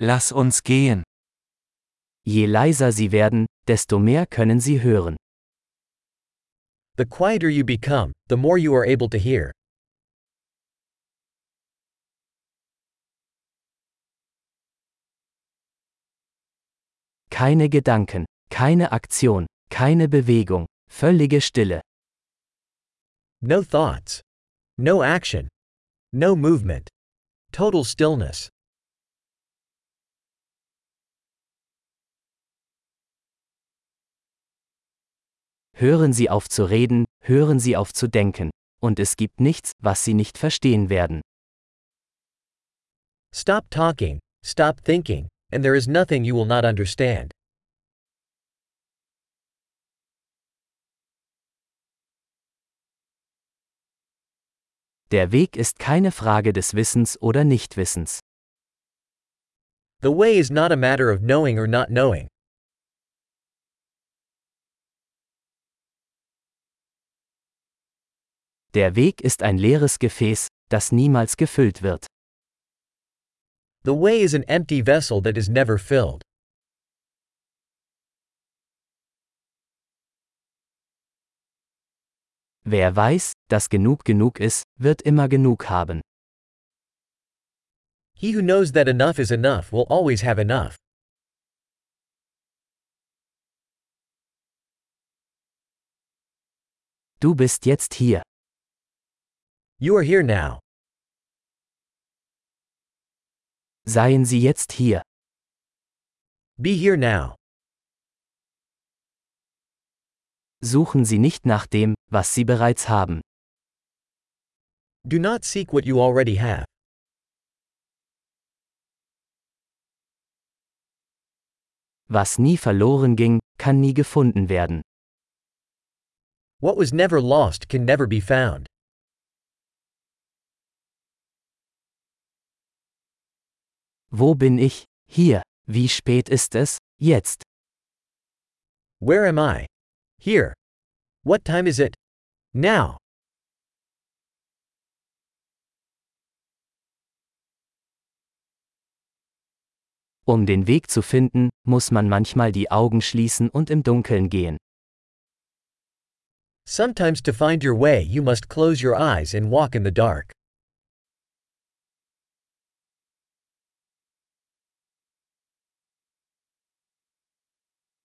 Lass uns gehen. Je leiser Sie werden, desto mehr können Sie hören. The quieter you become, the more you are able to hear. Keine Gedanken, keine Aktion, keine Bewegung, völlige Stille. No thoughts. No action. No movement. Total stillness. Hören Sie auf zu reden, hören Sie auf zu denken, und es gibt nichts, was Sie nicht verstehen werden. Stop talking, stop thinking, and there is nothing you will not understand. Der Weg ist keine Frage des Wissens oder Nichtwissens. The way is not a matter of knowing or not knowing. Der Weg ist ein leeres Gefäß, das niemals gefüllt wird. The way is an empty vessel that is never filled. Wer weiß, dass genug genug ist, wird immer genug haben. He who knows that enough is enough will always have enough. Du bist jetzt hier. You are here now. Seien Sie jetzt hier. Be here now. Suchen Sie nicht nach dem, was Sie bereits haben. Do not seek what you already have. Was nie verloren ging, kann nie gefunden werden. What was never lost can never be found. Wo bin ich? Hier. Wie spät ist es? Jetzt. Where am I? Here. What time is it? Now. Um den Weg zu finden, muss man manchmal die Augen schließen und im Dunkeln gehen. Sometimes to find your way you must close your eyes and walk in the dark.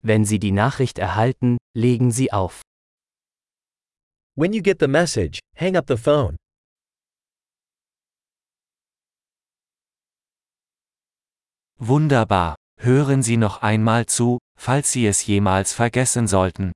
Wenn Sie die Nachricht erhalten, legen Sie auf. When you get the message, hang up the phone. Wunderbar. Hören Sie noch einmal zu, falls Sie es jemals vergessen sollten.